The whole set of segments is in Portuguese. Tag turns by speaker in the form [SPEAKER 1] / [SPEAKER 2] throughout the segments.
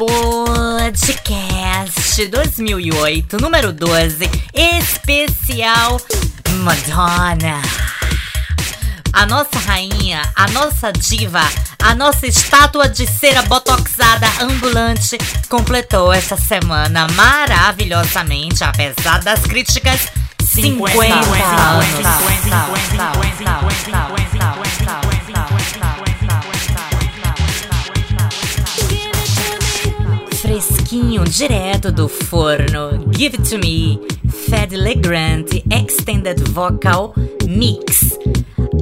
[SPEAKER 1] Podcast 2008, número 12, especial Madonna. A nossa rainha, a nossa diva, a nossa estátua de cera botoxada ambulante completou esta semana maravilhosamente, apesar das críticas, 50, 50 anos. Direto do forno. Give It To Me, Fed Legrand Extended Vocal Mix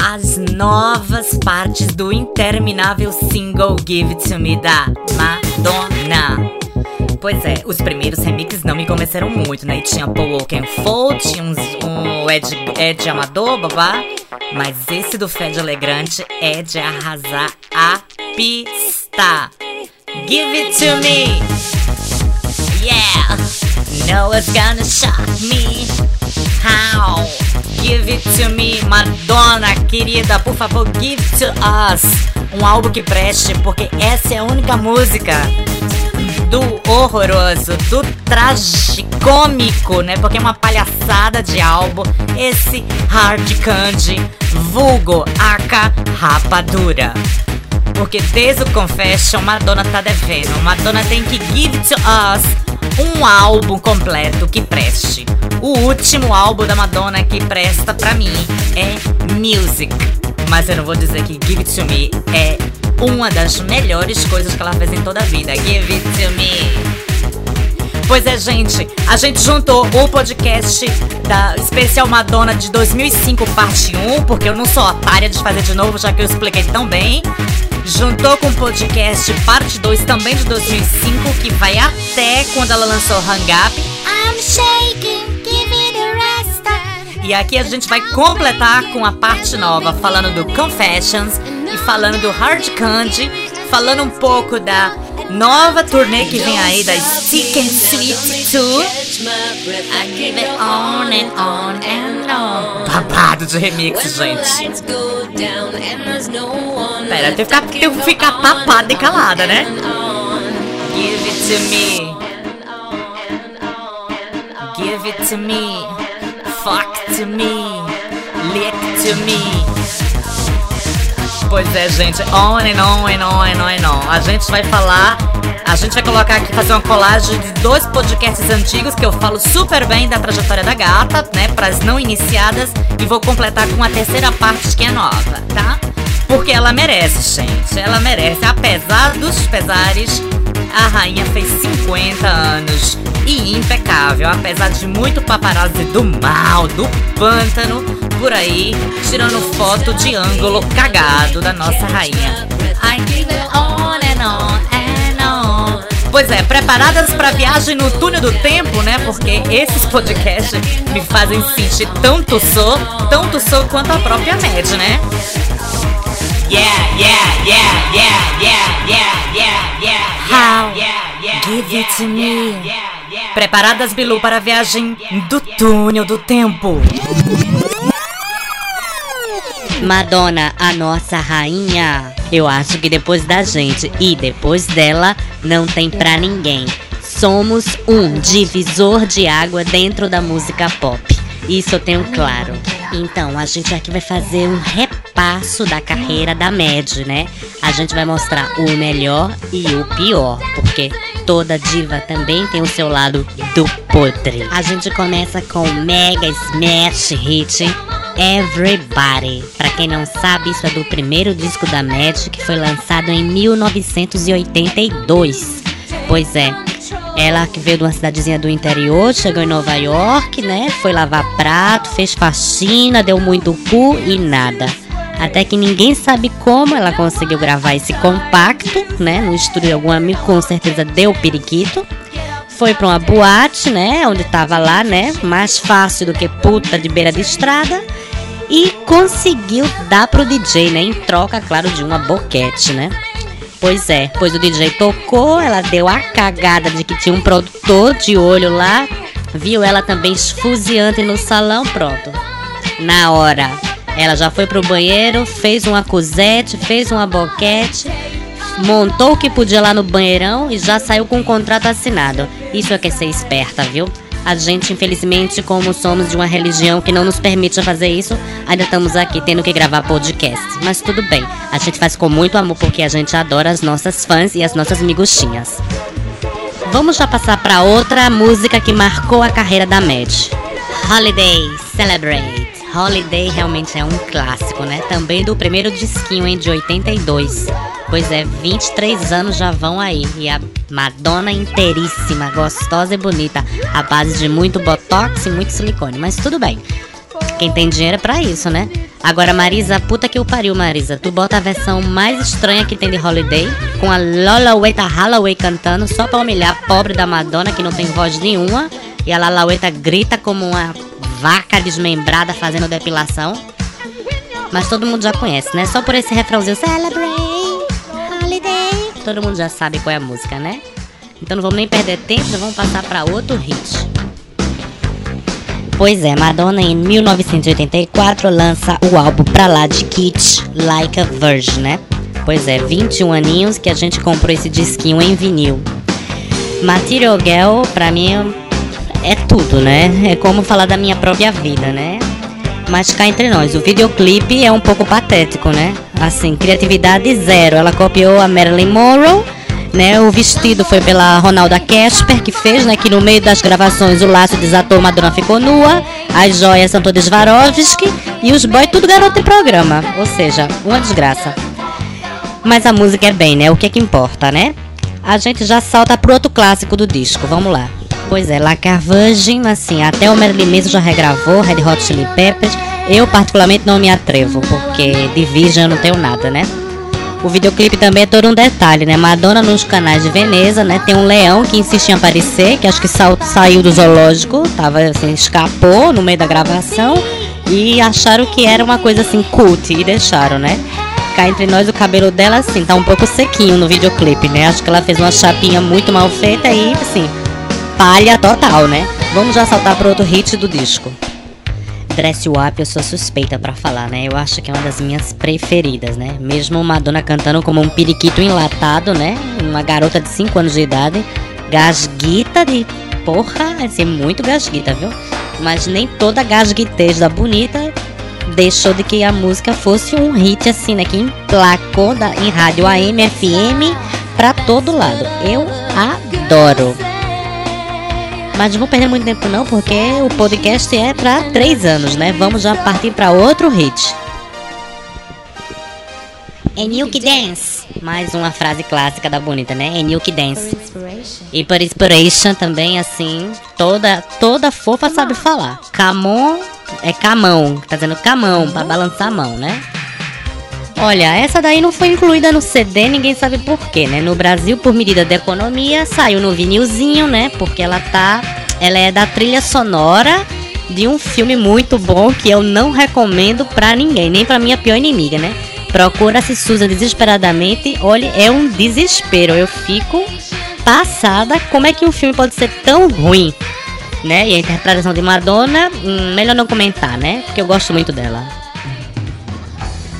[SPEAKER 1] as novas partes do interminável single Give It To Me da Madonna. Pois é, os primeiros remixes não me convenceram muito, né? E tinha Paul Oakenfold, tinha uns, um Ed, Ed Amador, babá. Mas esse do Fed Elegante é de arrasar a pista. Give it to me! Yeah! No one's gonna shock me. How? Give it to me, Madonna querida, por favor, give to us um álbum que preste, porque essa é a única música do horroroso, do tragicômico, né? Porque é uma palhaçada de álbum. Esse hard candy, vulgo, aca, rapadura. Porque desde o Confession, Madonna tá devendo. Madonna tem que give to us um álbum completo que preste. O último álbum da Madonna que presta pra mim é Music. Mas eu não vou dizer que Give It To Me é uma das melhores coisas que ela fez em toda a vida. Give It To Me. Pois é, gente, a gente juntou o podcast da Especial Madonna de 2005, parte 1, porque eu não sou otária de fazer de novo, já que eu expliquei tão bem. Juntou com o podcast parte 2, também de 2005, que vai até quando ela lançou Hang Up. I'm shaking. E aqui a gente vai completar com a parte nova, falando do Confessions e falando do Hard Candy, falando um pouco da nova turnê que vem aí da Stick and Sweet 2. I give it on and on and on. Babado de remix, gente. Pera, tem que ficar, tem que ficar papada e calada, né? Give it to me. Give it to me. Fuck to me, lick to me. Pois é, gente, on and on and on and on and on. A gente vai falar, a gente vai colocar aqui, fazer uma colagem de dois podcasts antigos que eu falo super bem da trajetória da gata, né, para as não iniciadas, e vou completar com a terceira parte que é nova, tá? Porque ela merece, gente, ela merece, apesar dos pesares a rainha fez 50 anos e impecável, apesar de muito paparazzi do mal, do pântano, por aí, tirando foto de ângulo cagado da nossa rainha. Pois é, preparadas para viagem no túnel do tempo, né? Porque esses podcasts me fazem sentir tanto sou, tanto sou quanto a própria Med, né? How? Give it to me. Preparadas, Bilu, para a viagem do túnel do tempo.
[SPEAKER 2] Madonna, a nossa rainha. Eu acho que depois da gente e depois dela, não tem pra ninguém. Somos um divisor de água dentro da música pop. Isso eu tenho claro. Então, a gente aqui vai fazer um repasso da carreira da Mad, né? A gente vai mostrar o melhor e o pior, porque toda diva também tem o seu lado do podre. A gente começa com o mega smash hit Everybody. Para quem não sabe, isso é do primeiro disco da Mad que foi lançado em 1982. Pois é, ela que veio de uma cidadezinha do interior, chegou em Nova York, né? Foi lavar prato, fez faxina, deu muito cu e nada. Até que ninguém sabe como ela conseguiu gravar esse compacto, né? No estúdio de algum amigo, com certeza deu periquito. Foi pra uma boate, né? Onde tava lá, né? Mais fácil do que puta de beira de estrada. E conseguiu dar pro DJ, né? Em troca, claro, de uma boquete, né? Pois é, pois o DJ tocou, ela deu a cagada de que tinha um produtor de olho lá, viu ela também esfuziante no salão, pronto. Na hora, ela já foi pro banheiro, fez uma cosete, fez uma boquete, montou o que podia lá no banheirão e já saiu com o contrato assinado. Isso é que é ser esperta, viu? A gente, infelizmente, como somos de uma religião que não nos permite fazer isso, ainda estamos aqui tendo que gravar podcast. Mas tudo bem, a gente faz com muito amor porque a gente adora as nossas fãs e as nossas miguxinhas. Vamos já passar para outra música que marcou a carreira da Mad. Holiday Celebrate. Holiday realmente é um clássico, né? Também do primeiro disquinho, hein, de 82. Pois é, 23 anos já vão aí. E a Madonna inteiríssima, gostosa e bonita. A base de muito botox e muito silicone. Mas tudo bem. Quem tem dinheiro é pra isso, né? Agora, Marisa, puta que o pariu, Marisa. Tu bota a versão mais estranha que tem de Holiday, com a Lola Weta Holloway cantando, só pra humilhar a pobre da Madonna, que não tem voz nenhuma. E a Lala Weta grita como uma vaca desmembrada fazendo depilação. Mas todo mundo já conhece, né? Só por esse refrãozinho Celebrate Holiday. Todo mundo já sabe qual é a música, né? Então não vamos nem perder tempo, vamos passar para outro hit. Pois é, Madonna em 1984 lança o álbum pra lá de Kit, Like a Virgin, né? Pois é, 21 aninhos que a gente comprou esse disquinho em vinil. Material Girl, pra mim, tudo, né? É como falar da minha própria vida, né? Mas cá entre nós, o videoclipe é um pouco patético, né? Assim, criatividade zero. Ela copiou a Marilyn Monroe, né? O vestido foi pela Ronalda Casper, que fez, né? Que no meio das gravações o laço desatou, Madonna ficou nua. As joias são todas Swarovski e os boys tudo garoto de programa. Ou seja, uma desgraça. Mas a música é bem, né? O que é que importa, né? A gente já salta pro outro clássico do disco. Vamos lá. Pois é, La Carvagem, assim, até o Marilyn Manson já regravou, Red Hot Chili Peppers. Eu particularmente não me atrevo, porque de Vision eu não tenho nada, né? O videoclipe também é todo um detalhe, né? Madonna nos canais de Veneza, né? Tem um leão que insiste em aparecer, que acho que sa saiu do zoológico, tava assim, escapou no meio da gravação e acharam que era uma coisa assim cult e deixaram, né? Cá entre nós o cabelo dela assim tá um pouco sequinho no videoclipe, né? Acho que ela fez uma chapinha muito mal feita e assim, palha total, né? Vamos já saltar para outro hit do disco. Dress Up eu sou suspeita para falar, né? Eu acho que é uma das minhas preferidas, né? Mesmo Madonna cantando como um periquito enlatado, né? Uma garota de 5 anos de idade, gasguita de porra, assim, muito gasguita, viu? Mas nem toda gasguitez da bonita deixou de que a música fosse um hit assim, né? Que emplacou da, em rádio AM, FM pra todo lado. Eu adoro. Mas não vou perder muito tempo não, porque o podcast é para três anos, né? Vamos já partir para outro hit. É New que Dance. Mais uma frase clássica da bonita, né? É New que Dance. E por inspiration também, assim, toda toda fofa sabe falar. Camon é camão, tá dizendo camão, para balançar a mão, né? Olha, essa daí não foi incluída no CD, ninguém sabe porquê, né? No Brasil, por medida de economia, saiu no vinilzinho, né? Porque ela tá. Ela é da trilha sonora de um filme muito bom que eu não recomendo pra ninguém, nem pra minha pior inimiga, né? Procura-se Susan desesperadamente. Olha, é um desespero. Eu fico passada. Como é que um filme pode ser tão ruim? Né? E a interpretação de Madonna, hum, melhor não comentar, né? Porque eu gosto muito dela.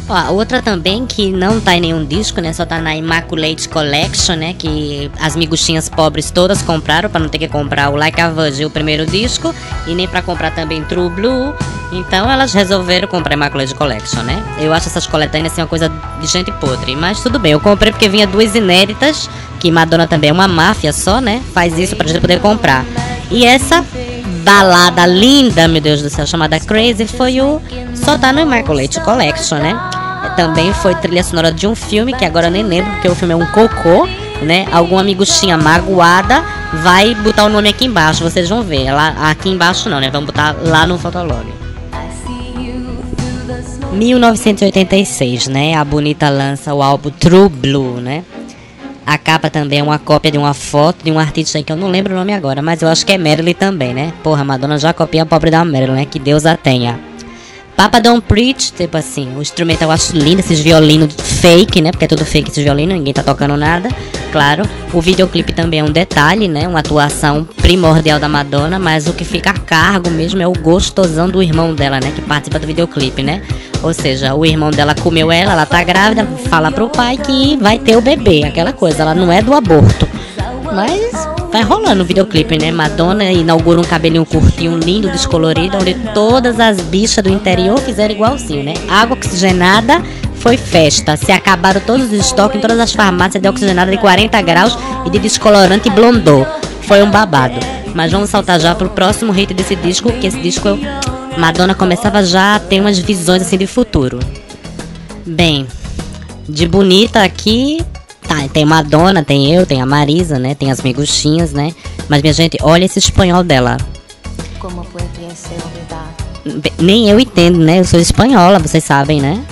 [SPEAKER 2] Ó, outra também que não tá em nenhum disco, né? Só tá na Immaculate Collection, né? Que as miguxinhas pobres todas compraram para não ter que comprar o Like a Virgin, o primeiro disco, e nem para comprar também True Blue. Então elas resolveram comprar Immaculate Collection, né? Eu acho essas coletâneas assim uma coisa de gente podre, mas tudo bem. Eu comprei porque vinha duas inéditas, que Madonna também é uma máfia só, né? Faz isso pra gente poder comprar. E essa balada linda, meu Deus do céu, chamada Crazy, foi o só tá no Immaculate Collection, né? Também foi trilha sonora de um filme que agora eu nem lembro, porque o filme é um cocô, né? Algum amiguchinha magoada vai botar o nome aqui embaixo, vocês vão ver. Lá, aqui embaixo não, né? Vamos botar lá no Fotolog. 1986, né? A Bonita lança o álbum True Blue, né? A capa também é uma cópia de uma foto de um artista que eu não lembro o nome agora, mas eu acho que é Marilyn também, né? Porra, Madonna já copia a pobre da Marilyn, né? Que Deus a tenha.
[SPEAKER 1] Papa Don't Preach, tipo assim, o instrumento eu acho lindo, esses violinos fake, né? Porque é tudo fake esses violinos, ninguém tá tocando nada, claro. O videoclipe também é um detalhe, né? Uma atuação primordial da Madonna, mas o que fica a cargo mesmo é o gostosão do irmão dela, né? Que participa do videoclipe, né? Ou seja, o irmão dela comeu ela, ela tá grávida, fala pro pai que vai ter o bebê, aquela coisa, ela não é do aborto. Mas vai rolando o videoclipe, né? Madonna inaugura um cabelinho curtinho, lindo, descolorido, onde todas as bichas do interior fizeram igualzinho, né? Água oxigenada foi festa. Se acabaram todos os estoques em todas as farmácias de oxigenada de 40 graus e de descolorante blondô. Foi um babado. Mas vamos saltar já pro próximo hit desse disco, que esse disco. Madonna começava já a ter umas visões assim de futuro. Bem, de bonita aqui, Tá, tem Madonna, tem eu, tem a Marisa, né? Tem as miguxinhas, né? Mas, minha gente, olha esse espanhol dela. Como pode ser Nem eu entendo, né? Eu sou espanhola, vocês sabem, né?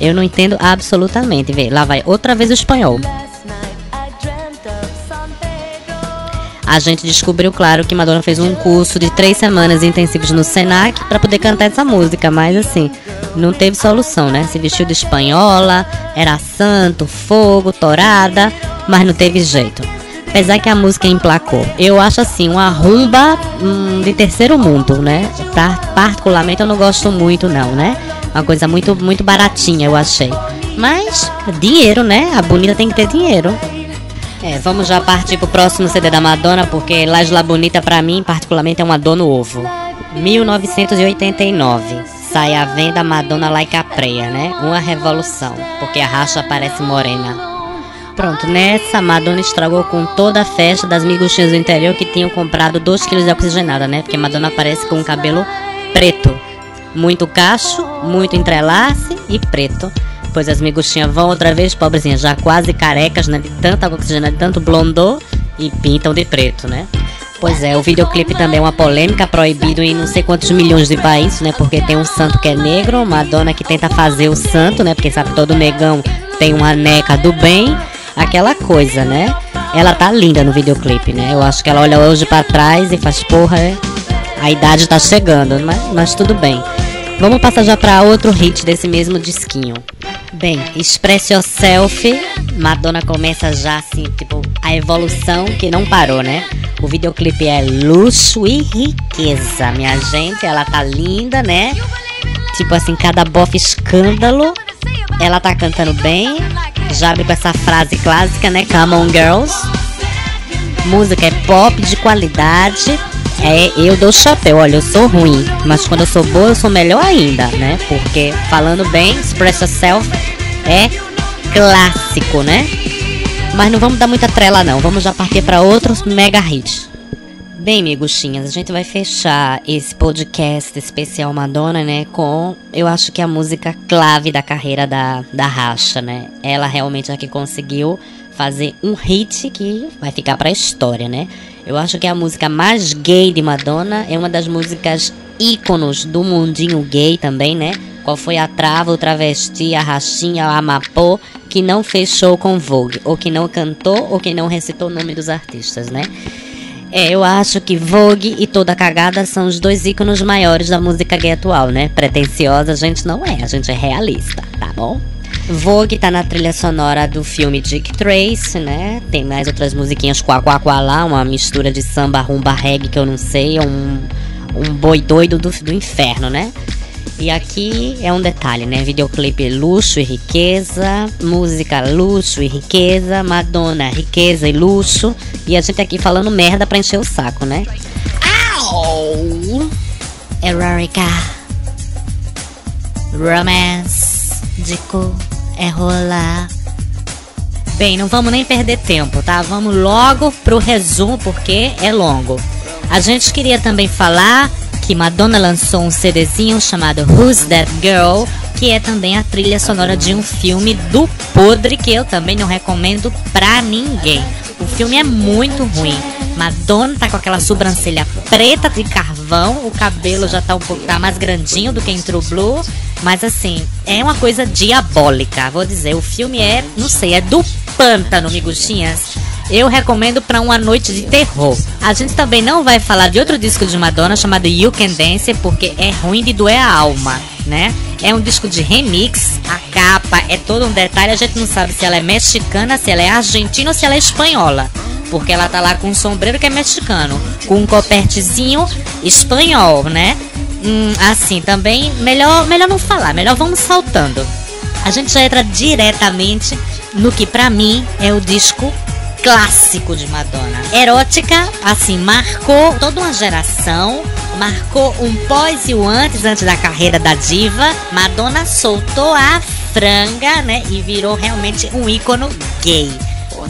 [SPEAKER 1] Eu não entendo absolutamente. Vê, lá vai outra vez o espanhol. A gente descobriu, claro, que Madonna fez um curso de três semanas intensivos no Senac para poder cantar essa música, mas assim, não teve solução, né? Se vestiu de espanhola, era santo, fogo, torada, mas não teve jeito. Apesar que a música emplacou. Eu acho assim, uma rumba hum, de terceiro mundo, né? Pra, particularmente eu não gosto muito não, né? Uma coisa muito, muito baratinha, eu achei. Mas, dinheiro, né? A bonita tem que ter dinheiro. É, vamos já partir pro próximo CD da Madonna, porque La La Bonita pra mim, particularmente, é uma dor no ovo. 1989 sai à venda Madonna Like a Preia, né? Uma revolução, porque a racha parece morena. Pronto, nessa Madonna estragou com toda a festa das miguxinhas do interior que tinham comprado 2 kg de oxigenada, né? Porque Madonna aparece com um cabelo preto. Muito cacho, muito entrelace e preto. Pois as miguxinhas vão outra vez, pobrezinhas, já quase carecas, né? De tanta oxigenada, de tanto blondô e pintam de preto, né? Pois é, o videoclipe também é uma polêmica, proibido em não sei quantos milhões de países, né? Porque tem um santo que é negro, uma dona que tenta fazer o santo, né? Porque sabe, todo negão tem uma neca do bem, aquela coisa, né? Ela tá linda no videoclipe, né? Eu acho que ela olha hoje para trás e faz, porra, é, a idade tá chegando, mas, mas tudo bem. Vamos passar já para outro hit desse mesmo disquinho. Bem, Express Yourself, Madonna começa já assim, tipo, a evolução que não parou, né? O videoclipe é luxo e riqueza, minha gente. Ela tá linda, né? Tipo assim, cada bofe escândalo. Ela tá cantando bem. Já abre com essa frase clássica, né? Come on, girls. Música é pop de qualidade. É, eu dou chapéu, olha, eu sou ruim, mas quando eu sou boa, eu sou melhor ainda, né? Porque falando bem, Express Yourself é clássico, né? Mas não vamos dar muita trela não, vamos já partir para outros mega hits. Bem, miguxinhas, a gente vai fechar esse podcast especial Madonna, né, com, eu acho que a música clave da carreira da, da Racha, né? Ela realmente é que conseguiu fazer um hit que vai ficar pra história, né? Eu acho que a música mais gay de Madonna é uma das músicas íconos do mundinho gay também, né? Qual foi a trava, o travesti, a rachinha, a amapô que não fechou com Vogue, ou que não cantou, ou que não recitou o nome dos artistas, né? É, eu acho que Vogue e Toda Cagada são os dois íconos maiores da música gay atual, né? Pretenciosa a gente não é, a gente é realista, tá bom? Vogue tá na trilha sonora do filme Dick Trace, né? Tem mais outras musiquinhas quá quá quá lá, uma mistura de samba, rumba, reggae que eu não sei, é um, um boi doido do, do inferno, né? E aqui é um detalhe, né? Videoclipe luxo e riqueza, música luxo e riqueza, Madonna riqueza e luxo. E a gente aqui falando merda pra encher o saco, né? Au! Erotica. Romance. Dico. É rolar. Bem, não vamos nem perder tempo, tá? Vamos logo pro resumo porque é longo. A gente queria também falar que Madonna lançou um CDzinho chamado Who's That Girl, que é também a trilha sonora de um filme do podre que eu também não recomendo pra ninguém. O filme é muito ruim. Madonna tá com aquela sobrancelha preta de carvão, o cabelo já tá um pouco tá mais grandinho do que em True Blue, mas assim, é uma coisa diabólica, vou dizer. O filme é, não sei, é do pântano, miguxinhas. Eu recomendo para uma noite de terror. A gente também não vai falar de outro disco de Madonna chamado You Can Dance porque é ruim de doer a alma. né? É um disco de remix. A capa é todo um detalhe. A gente não sabe se ela é mexicana, se ela é argentina ou se ela é espanhola. Porque ela tá lá com um sombreiro que é mexicano, com um copertezinho espanhol, né? Hum, assim, também melhor, melhor não falar, melhor vamos saltando. A gente já entra diretamente no que para mim é o disco clássico de Madonna. Erótica, assim, marcou toda uma geração, marcou um pós e o antes, antes da carreira da diva. Madonna soltou a franga, né, e virou realmente um ícone gay.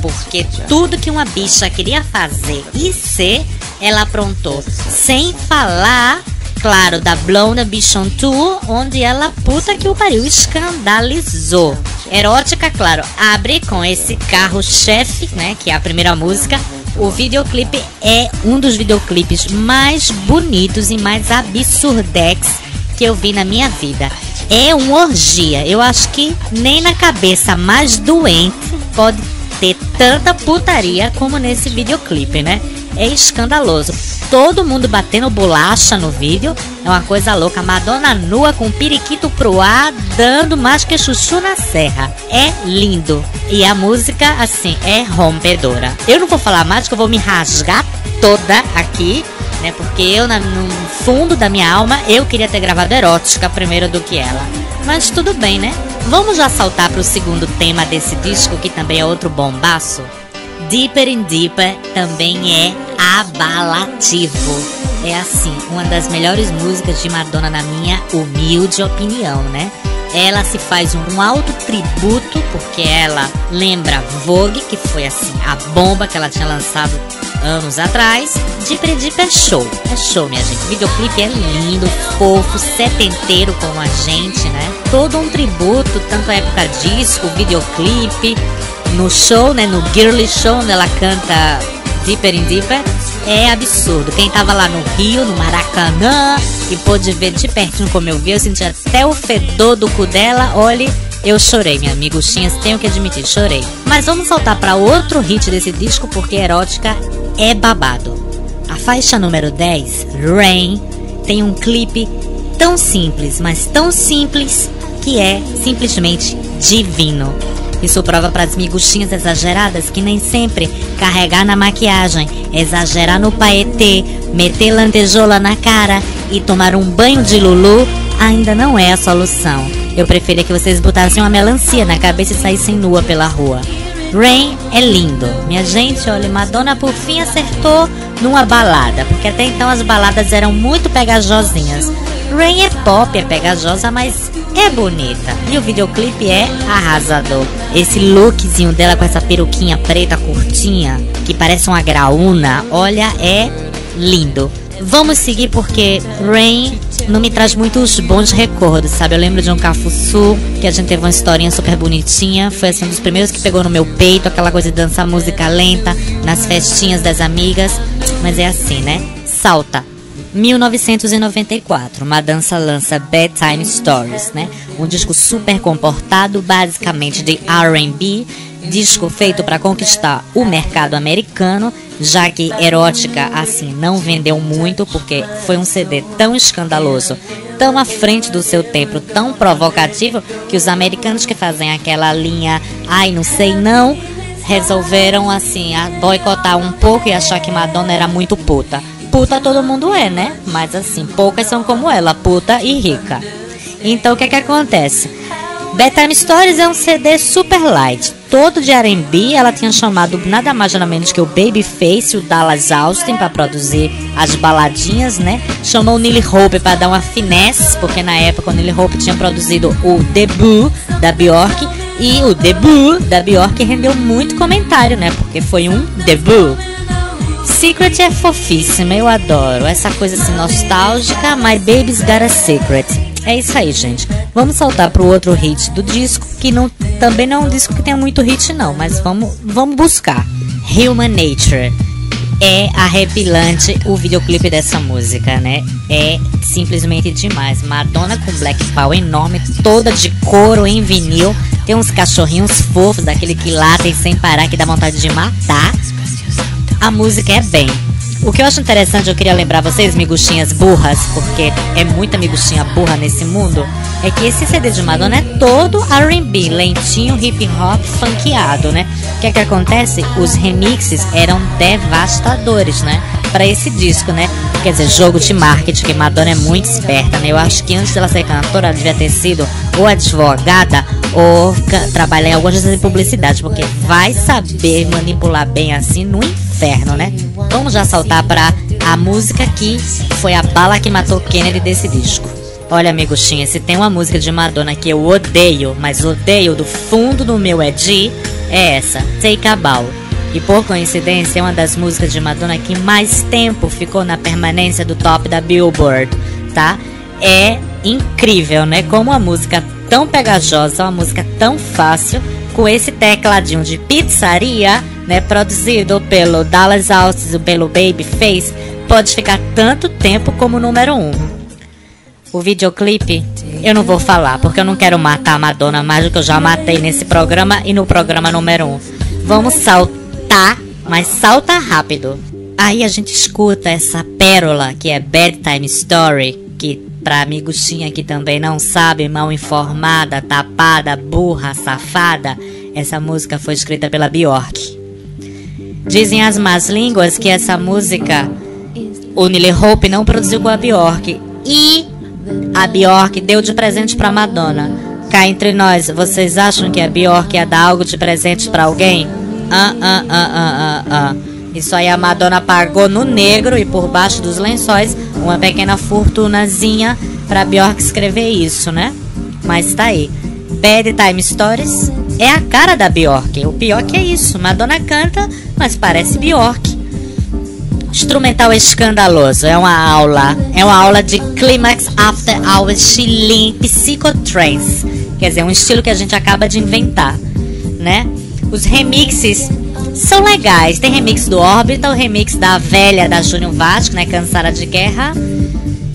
[SPEAKER 1] Porque tudo que uma bicha queria fazer e ser, ela aprontou. Sem falar claro, da Blonde Bichon Tour, onde ela, puta que o pariu, escandalizou. Erótica, claro, abre com esse carro-chefe, né, que é a primeira música. O videoclipe é um dos videoclipes mais bonitos e mais absurdex que eu vi na minha vida. É uma orgia. Eu acho que nem na cabeça mais doente pode ter tanta putaria como nesse videoclipe, né? é escandaloso. Todo mundo batendo bolacha no vídeo. É uma coisa louca. Madonna nua com periquito pro ar, dando mais que chuchu na serra. É lindo. E a música, assim, é rompedora. Eu não vou falar mais, que eu vou me rasgar toda aqui. Né, porque eu, no fundo da minha alma, eu queria ter gravado erótica primeiro do que ela. Mas tudo bem, né? Vamos já saltar para o segundo tema desse disco, que também é outro bombaço. Deeper in Deeper também é abalativo. É assim, uma das melhores músicas de Madonna na minha humilde opinião, né? Ela se faz um alto tributo porque ela lembra Vogue, que foi assim a bomba que ela tinha lançado anos atrás. Deeper in Deeper é show, é show, minha gente. O videoclipe é lindo, fofo, setenteiro como a gente, né? Todo um tributo, tanto a época disco, videoclipe, no show, né, no Girly Show, onde ela canta Deeper in Deeper, é absurdo. Quem tava lá no Rio, no Maracanã, e pôde ver de pertinho como eu vi, eu senti até o fedor do cu dela. Olhe, eu chorei, minha amiga Xinhas, tenho que admitir, chorei. Mas vamos voltar para outro hit desse disco, porque Erótica é babado. A faixa número 10, Rain, tem um clipe tão simples, mas tão simples, que é simplesmente divino. Isso prova para as miguxinhas exageradas que nem sempre carregar na maquiagem, exagerar no paetê, meter lantejola na cara e tomar um banho de lulu ainda não é a solução. Eu preferia que vocês botassem uma melancia na cabeça e saíssem nua pela rua. Rain é lindo. Minha gente, olha, Madonna por fim acertou numa balada, porque até então as baladas eram muito pegajosinhas. Rain é pop, é pegajosa, mas é bonita. E o videoclipe é arrasador. Esse lookzinho dela com essa peruquinha preta curtinha, que parece uma graúna, olha, é lindo. Vamos seguir porque Rain não me traz muitos bons recordos, sabe? Eu lembro de um Cafuçu, que a gente teve uma historinha super bonitinha. Foi assim um dos primeiros que pegou no meu peito, aquela coisa de dançar música lenta nas festinhas das amigas. Mas é assim, né? Salta. 1994, uma dança lança Bedtime Stories, né? Um disco super comportado, basicamente de R&B, disco feito para conquistar o mercado americano, já que Erótica assim não vendeu muito porque foi um CD tão escandaloso, tão à frente do seu tempo, tão provocativo que os americanos que fazem aquela linha, ai, não sei não, resolveram assim boicotar um pouco e achar que Madonna era muito puta puta todo mundo é, né? Mas assim, poucas são como ela, puta e rica. Então o que é que acontece? Bedtime Stories é um CD super light, todo de R&B. Ela tinha chamado nada mais nada menos que o Babyface, o Dallas Austin, para produzir as baladinhas, né? Chamou o Neil Hope para dar uma finesse, porque na época o Neil Hope tinha produzido o debut da Bjork e o debut da Bjork rendeu muito comentário, né? Porque foi um debut. Secret é fofíssima, eu adoro. Essa coisa assim nostálgica, My Baby's Got a Secret. É isso aí, gente. Vamos saltar pro outro hit do disco, que não, também não é um disco que tenha muito hit, não, mas vamos, vamos buscar. Human Nature. É arrepilante o videoclipe dessa música, né? É simplesmente demais. Madonna com Black Power enorme, toda de couro em vinil. Tem uns cachorrinhos fofos, daquele que latem sem parar, que dá vontade de matar a música é bem. O que eu acho interessante, eu queria lembrar vocês, miguxinhas burras, porque é muita miguxinha burra nesse mundo, é que esse CD de Madonna é todo R&B, lentinho, hip hop, funkeado, né? O que é que acontece? Os remixes eram devastadores, né? Para esse disco, né? Quer dizer, jogo de marketing, que Madonna é muito esperta, né? Eu acho que antes dela ser cantora, ela devia ter sido ou advogada ou trabalhar em alguma agência de publicidade, porque vai saber manipular bem assim no inferno, né? Vamos já saltar para a música que foi a bala que matou Kennedy desse disco. Olha, amiguinha, se tem uma música de Madonna que eu odeio, mas odeio do fundo do meu Edi, é essa, Take a Bow. E por coincidência, é uma das músicas de Madonna que mais tempo ficou na permanência do top da Billboard, tá? É incrível, né? Como uma música tão pegajosa, uma música tão fácil, com esse tecladinho de pizzaria, né? Produzido pelo Dallas Austin e pelo Babyface, pode ficar tanto tempo como número um. O videoclipe eu não vou falar, porque eu não quero matar a Madonna mais do que eu já matei nesse programa e no programa número um. Vamos saltar mas salta rápido. Aí a gente escuta essa pérola que é Bedtime Story, que pra amiguinha que também não sabe, mal informada, tapada, burra, safada, essa música foi escrita pela Bjork. Dizem as más línguas que essa música o Neil Hope não produziu com a Bjork e a Bjork deu de presente para Madonna. Cá entre nós, vocês acham que a Bjork ia dar algo de presente para alguém? Ah, ah, ah, ah, ah, ah. Isso aí a Madonna pagou no negro e por baixo dos lençóis uma pequena fortunazinha pra Bjork escrever isso, né? Mas tá aí. Bad Time Stories é a cara da Bjork. O pior que é isso. Madonna canta, mas parece Bjork. Instrumental escandaloso. É uma aula. É uma aula de Climax After Hours Chilim Psychotrance. Quer dizer, um estilo que a gente acaba de inventar, né? Os remixes são legais. Tem remix do Orbital, remix da velha da Júnior Vasco, né? Cansada de Guerra.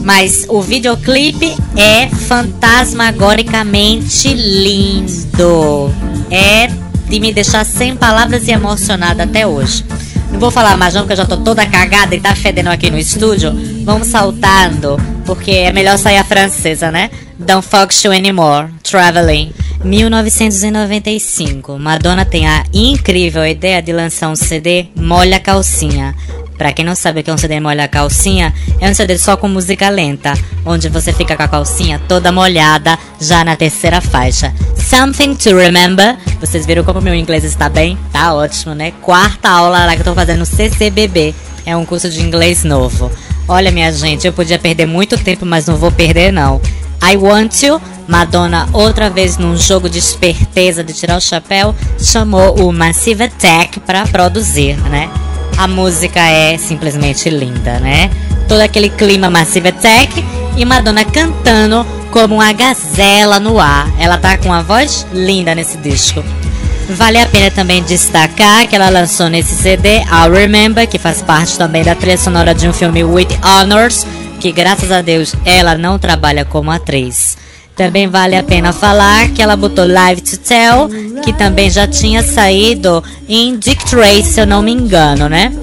[SPEAKER 1] Mas o videoclipe é fantasmagoricamente lindo. É de me deixar sem palavras e emocionada até hoje. Não vou falar mais não, porque eu já tô toda cagada e tá fedendo aqui no estúdio. Vamos saltando, porque é melhor sair a francesa, né? Don't fuck you anymore. Traveling. 1995. Madonna tem a incrível ideia de lançar um CD Molha Calcinha. Pra quem não sabe o que é um CD Molha Calcinha, é um CD só com música lenta, onde você fica com a calcinha toda molhada já na terceira faixa. Something to Remember. Vocês viram como meu inglês está bem? Tá ótimo, né? Quarta aula lá que eu tô fazendo CCBB. É um curso de inglês novo. Olha, minha gente, eu podia perder muito tempo, mas não vou perder não. I Want You, Madonna, outra vez num jogo de esperteza de tirar o chapéu, chamou o Massive Attack para produzir, né? A música é simplesmente linda, né? Todo aquele clima Massive Attack e Madonna cantando como uma gazela no ar. Ela tá com uma voz linda nesse disco. Vale a pena também destacar que ela lançou nesse CD I'll Remember, que faz parte também da trilha sonora de um filme With Honors, que graças a Deus ela não trabalha como atriz. Também vale a pena falar que ela botou Live to Tell, que também já tinha saído em Dick Trace, se eu não me engano, né?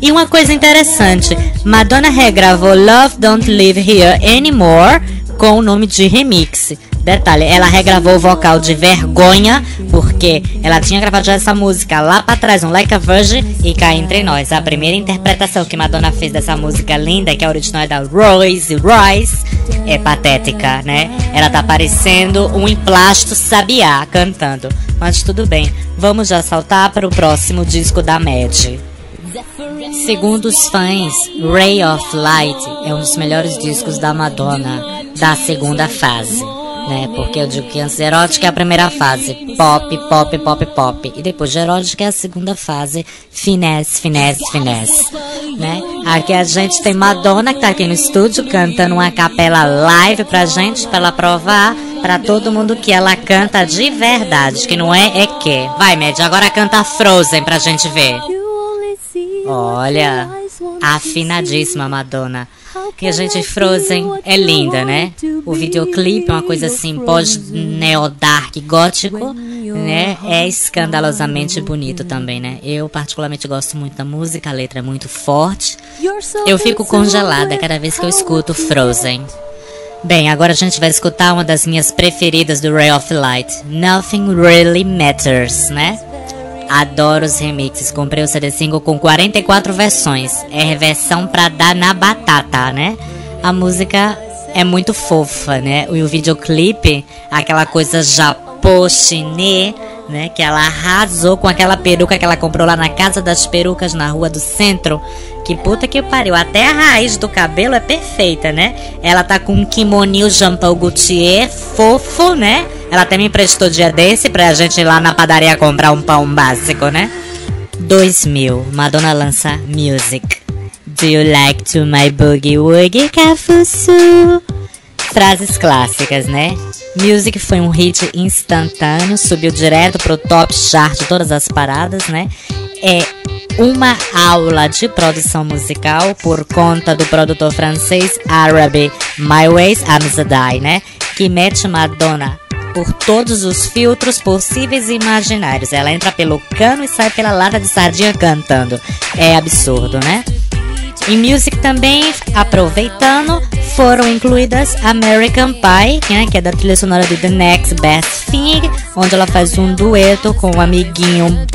[SPEAKER 1] E uma coisa interessante, Madonna regravou Love Don't Live Here Anymore com o nome de remix. Detalhe, ela regravou o vocal de Vergonha, porque ela tinha gravado já essa música lá pra trás, um Like a Virgin, e cá entre nós. A primeira interpretação que Madonna fez dessa música linda, que é a original é da Royce Royce, é patética, né? Ela tá parecendo um emplasto sabiá cantando. Mas tudo bem, vamos já saltar para o próximo disco da Mad. Segundo os fãs, Ray of Light é um dos melhores discos da Madonna da segunda fase né? Porque eu digo que antes erótica é a primeira fase, pop, pop, pop, pop. E depois de erótica é a segunda fase, finesse, finesse, finesse, né? Aqui a gente tem Madonna que tá aqui no estúdio cantando uma capela live pra gente, pra ela provar pra todo mundo que ela canta de verdade, que não é é que. Vai, Med, agora canta Frozen pra gente ver. Olha, afinadíssima Madonna. E a gente, Frozen é linda, né? O videoclipe é uma coisa assim, pós-neo-dark gótico, né? É escandalosamente bonito também, né? Eu particularmente gosto muito da música, a letra é muito forte. Eu fico congelada cada vez que eu escuto Frozen. Bem, agora a gente vai escutar uma das minhas preferidas do Ray of Light, Nothing Really Matters, né? Adoro os remixes. Comprei o CD single com 44 versões. É versão pra dar na batata, né? A música é muito fofa, né? E o videoclipe, aquela coisa japô chinês, né? Que ela arrasou com aquela peruca que ela comprou lá na Casa das Perucas na Rua do Centro. Que puta que pariu. Até a raiz do cabelo é perfeita, né? Ela tá com um kimoninho Jean Paul Gaultier fofo, né? Ela até me emprestou dia desse pra gente ir lá na padaria comprar um pão básico, né? 2000, Madonna lança Music. Do you like to my boogie woogie cafuçu? Frases clássicas, né? Music foi um hit instantâneo, subiu direto pro top chart de todas as paradas, né? É uma aula de produção musical por conta do produtor francês Arabi My Ways Amzadai, né? Que mete Madonna por todos os filtros possíveis e imaginários. Ela entra pelo cano e sai pela lata de sardinha cantando. É absurdo, né? Em music também, aproveitando, foram incluídas American Pie, né, que é da trilha sonora de The Next Best Thing, onde ela faz um dueto com o amiguinho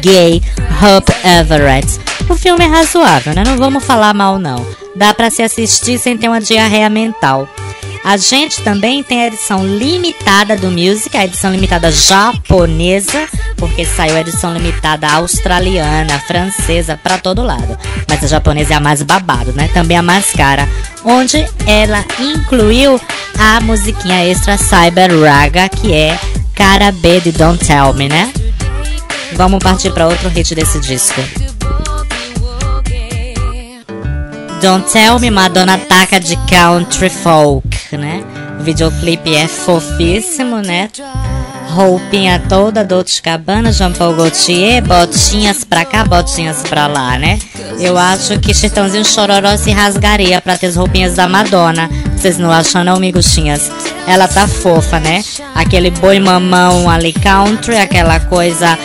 [SPEAKER 1] gay Hope Everett. O filme é razoável, né? Não vamos falar mal não. Dá para se assistir sem ter uma diarreia mental. A gente também tem a edição limitada do Music, a edição limitada japonesa, porque saiu a edição limitada australiana, francesa, para todo lado. Mas a japonesa é a mais babado, né? Também a mais cara, onde ela incluiu a musiquinha extra Cyber Raga, que é cara B de Don't Tell Me, né? Vamos partir para outro hit desse disco. Don't Tell Me, Madonna taca de country folk, né? O videoclipe é fofíssimo, né? Roupinha toda, Dolce Cabana, Jean Paul Gaultier, botinhas pra cá, botinhas pra lá, né? Eu acho que Chitãozinho Chororó se rasgaria pra ter as roupinhas da Madonna. Vocês não acham não, miguxinhas? Ela tá fofa, né? Aquele boi mamão ali country, aquela coisa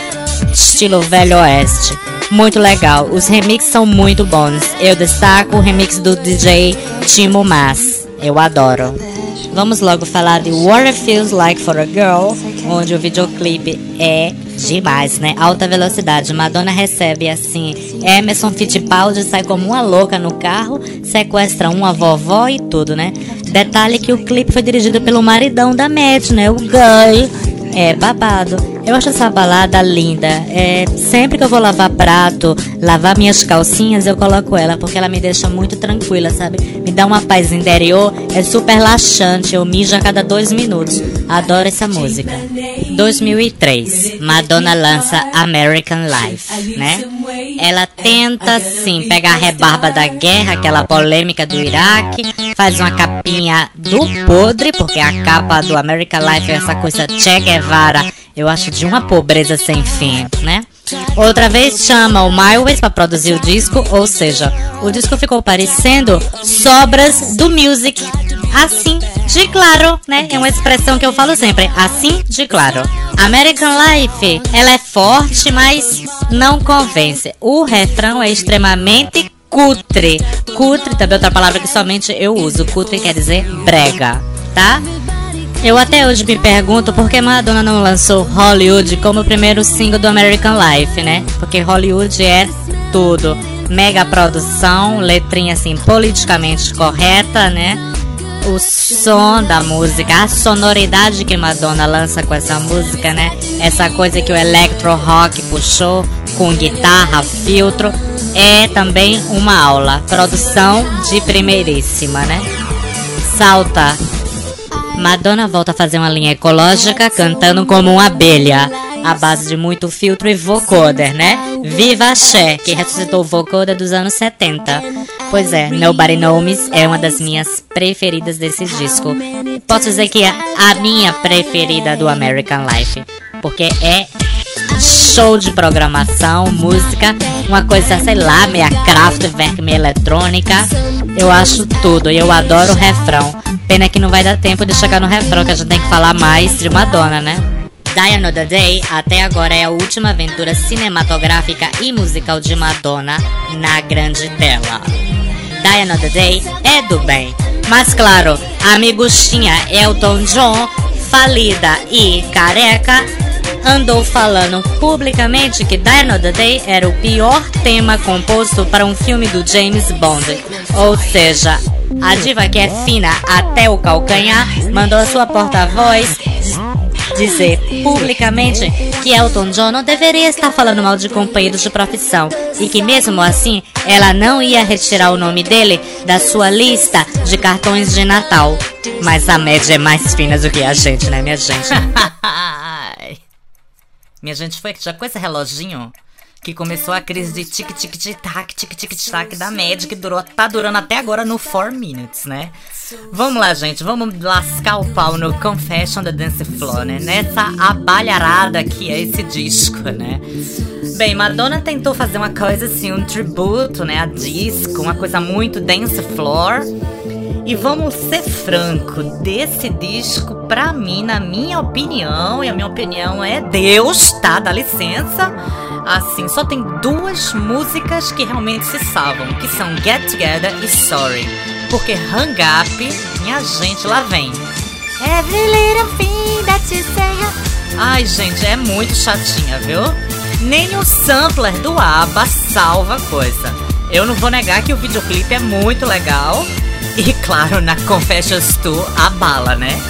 [SPEAKER 1] estilo velho oeste muito legal. Os remixes são muito bons. Eu destaco o remix do DJ Timo Mas. Eu adoro. Vamos logo falar de What It Feels Like for a Girl, onde o videoclipe é demais, né? Alta velocidade. Madonna recebe assim. Emerson Fittipaldi sai como uma louca no carro, sequestra uma vovó e tudo, né? Detalhe que o clipe foi dirigido pelo maridão da Matt, né? O Guy. É babado. Eu acho essa balada linda. É, sempre que eu vou lavar prato, lavar minhas calcinhas, eu coloco ela, porque ela me deixa muito tranquila, sabe? Me dá uma paz interior, é super laxante. Eu mijo a cada dois minutos. Adoro essa música. 2003, Madonna lança American Life, né? Ela tenta, sim, pegar a rebarba da guerra, aquela polêmica do Iraque, faz uma capinha do podre, porque a capa do American Life é essa coisa Che Guevara, eu acho de uma pobreza sem fim, né? Outra vez chama o Miles para produzir o disco, ou seja, o disco ficou parecendo sobras do music. Assim de claro, né? É uma expressão que eu falo sempre, assim de claro. American Life, ela é forte, mas não convence. O refrão é extremamente cutre. Cutre também é outra palavra que somente eu uso. Cutre quer dizer brega, tá? Eu até hoje me pergunto por que Madonna não lançou Hollywood como o primeiro single do American Life, né? Porque Hollywood é tudo. Mega produção, letrinha assim politicamente correta, né? O som da música, a sonoridade que Madonna lança com essa música, né? Essa coisa que o electro rock puxou com guitarra, filtro, é também uma aula. Produção de primeiríssima, né? Salta Madonna volta a fazer uma linha ecológica cantando como uma abelha, à base de muito filtro e vocoder, né? Viva Cher, que ressuscitou o vocoder dos anos 70. Pois é, Nobody Knows é uma das minhas preferidas desse disco. Posso dizer que é a minha preferida do American Life, porque é
[SPEAKER 2] show de programação, música, uma coisa, sei lá, meia Kraftwerk, meia eletrônica. Eu acho tudo e eu adoro o refrão. Pena que não vai dar tempo de chegar no refrão, que a gente tem que falar mais de Madonna, né? Die Another Day até agora é a última aventura cinematográfica e musical de Madonna na grande tela. Die Another Day é do bem, mas claro, a amigostinha Elton John, falida e careca, andou falando publicamente que Die Another Day era o pior tema composto para um filme do James Bond. Ou seja, a diva que é fina até o calcanhar mandou a sua porta-voz dizer publicamente que Elton John não deveria estar falando mal de companheiros de profissão e que mesmo assim ela não ia retirar o nome dele da sua lista de cartões de Natal. Mas a média é mais fina do que a gente, né, minha gente?
[SPEAKER 1] minha gente, foi já com esse reloginho que começou a crise de tic tic tic tac tic tic tac da média que durou tá durando até agora no 4 minutes, né? Vamos lá, gente, vamos lascar o pau no Confession da Dance Floor, né? Nessa abalharada que é esse disco, né? Bem, Madonna tentou fazer uma coisa assim, um tributo, né, a disco, uma coisa muito dance floor. E vamos ser franco, desse disco, pra mim, na minha opinião, e a minha opinião é Deus, tá? Dá licença. Assim, só tem duas músicas que realmente se salvam, que são Get Together e Sorry. Porque Hang Up, minha gente, lá vem. Every little thing that you say. Ai, gente, é muito chatinha, viu? Nem o sampler do ABBA salva coisa. Eu não vou negar que o videoclipe é muito legal. E claro, na Confessions 2, a bala, né?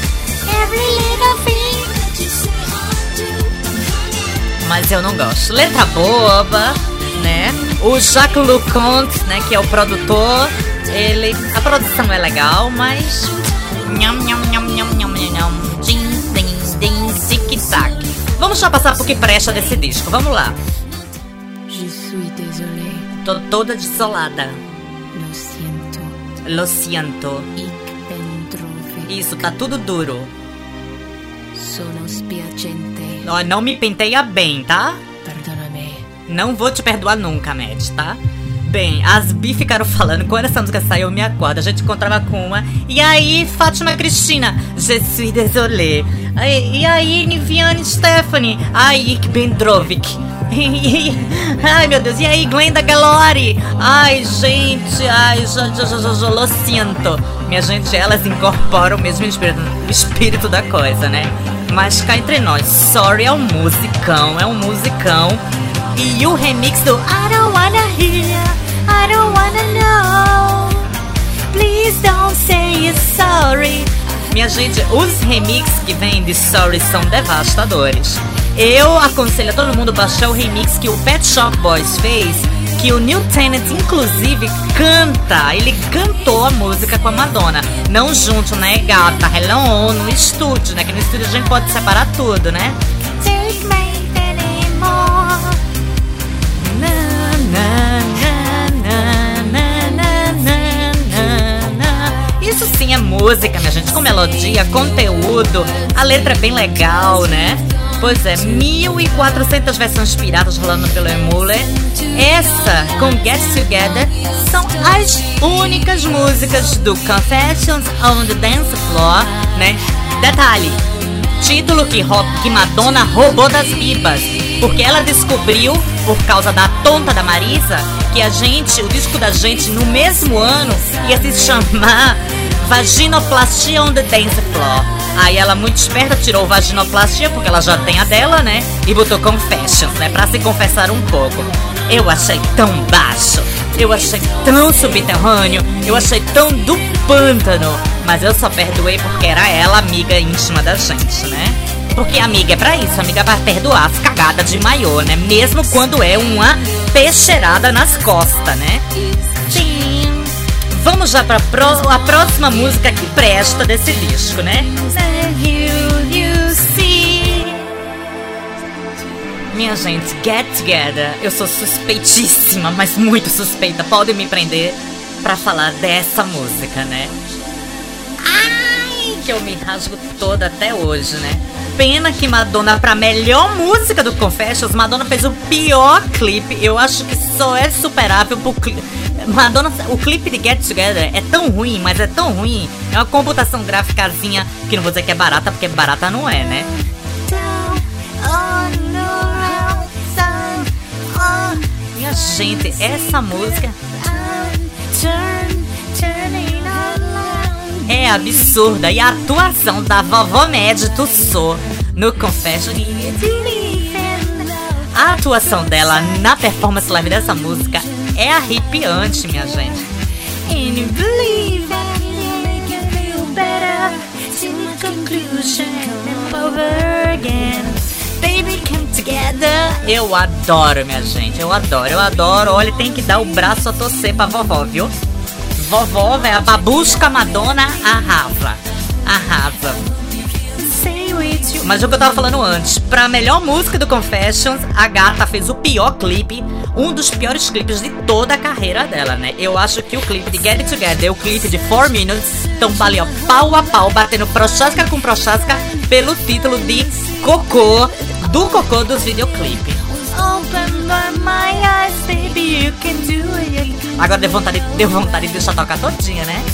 [SPEAKER 1] Mas eu não gosto. Letra boba, né? O Jacques Leconte, né, que é o produtor, ele. A produção é legal, mas. Nham, nham, nham, nham, nham, nham. Din, din, din, tic-tac. Vamos já passar por que presta desse disco. Vamos lá. Je suis désolé. Tô toda desolada. Lo siento. Isso, tá tudo duro. Sono spiacente. Ó, não me penteia bem, tá? Perdona-me. Não vou te perdoar nunca, Matt, tá? Bem, as bi ficaram falando, quando essa música saiu, eu me acordo, a gente encontrava com uma. E aí, Fátima Cristina, Je suis désolé. E, e aí, Niviane Stephanie, ai, Ik Bendrovic. ai, meu Deus, e aí, Glenda Galori? Ai, gente, ai, sinto. Minha gente, elas incorporam o mesmo espírito, espírito da coisa, né? Mas cá entre nós, Sorry é um musicão, é um musicão. E o remix do I don't wanna hear, I don't wanna know. Please don't say you're sorry. Minha gente, os remix que vêm de Sorry são devastadores. Eu aconselho a todo mundo baixar o remix que o Pet Shop Boys fez, que o Neil Tennant inclusive canta. Ele cantou a música com a Madonna. Não junto, né, gata? Hello, no estúdio, né? Que no estúdio a gente pode separar tudo, né? Isso sim é música, minha gente, com melodia, conteúdo. A letra é bem legal, né? Pois é, 1.400 versões piratas rolando pelo Emule. Essa, com Get Together, são as únicas músicas do Confessions on the Dance Floor, né? Detalhe, título que, que Madonna roubou das pipas, porque ela descobriu, por causa da tonta da Marisa, que a gente, o disco da gente, no mesmo ano, ia se chamar Vaginoplastia on the Dance Floor. Aí ela, muito esperta, tirou vaginoplastia, porque ela já tem a dela, né? E botou confessions, né? Pra se confessar um pouco. Eu achei tão baixo, eu achei tão subterrâneo, eu achei tão do pântano. Mas eu só perdoei porque era ela amiga íntima da gente, né? Porque amiga é pra isso, amiga vai perdoar as cagadas de maiô, né? Mesmo quando é uma peixeirada nas costas, né? Sim. Vamos já pra pro, a próxima música que presta desse disco, né? Minha gente, Get Together, eu sou suspeitíssima, mas muito suspeita. Podem me prender pra falar dessa música, né? Ai, que eu me rasgo toda até hoje, né? Pena que Madonna, pra melhor música do Confessions, Madonna fez o pior clipe. Eu acho que só é superável por clipe. Madonna, o clipe de Get Together é tão ruim, mas é tão ruim. É uma computação gráficazinha que não vou dizer que é barata, porque barata não é, né? Minha gente, essa música é absurda e a atuação da vovó Mad Tussou no Confession. A atuação dela na performance live dessa música é arrepiante, minha gente. Eu adoro, minha gente. Eu adoro, eu adoro. Olha, tem que dar o braço a torcer pra vovó, viu? Vovó, velho, a babusca Madonna arrasa. Arrasa. Mas é o que eu tava falando antes. Pra melhor música do Confessions, a gata fez o pior clipe, um dos piores clipes de toda a carreira dela, né? Eu acho que o clipe de Get It Together e o clipe de 4 Minutes estão ali, ó, pau a pau, batendo prochasca com prochasca pelo título de Cocô, do Cocô dos videoclipes. Agora deu vontade, deu vontade de deixar tocar todinha, né?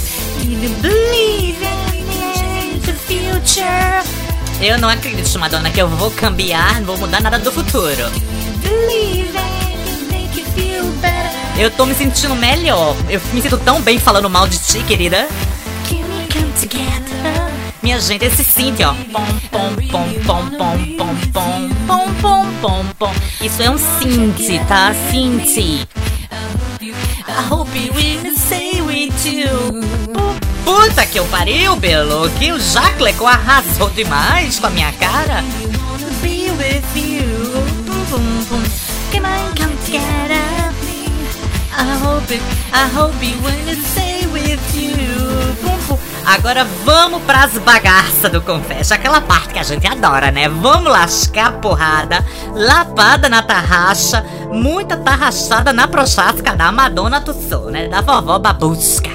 [SPEAKER 1] Eu não acredito, Madonna, que eu vou cambiar, não vou mudar nada do futuro. Eu tô me sentindo melhor. Eu me sinto tão bem falando mal de ti, querida. Minha gente, esse synth, ó. Pom, pom, pom, pom, pom, pom, pom, pom, pom, pom, pom. Isso é um synth, tá? Synth. I hope you will stay with you. Puta que eu pariu, Belo. Que o Jacleco arrasou demais com a minha cara. Be with you. Pum, pum, Come on, come together. I hope it, I hope you will stay with you. Pum. Agora vamos pras bagaças do Confesso, aquela parte que a gente adora, né? Vamos lascar a porrada, lapada na tarraxa, muita tarrachada na prochasca da Madonna Tussou, né? Da vovó Babusca.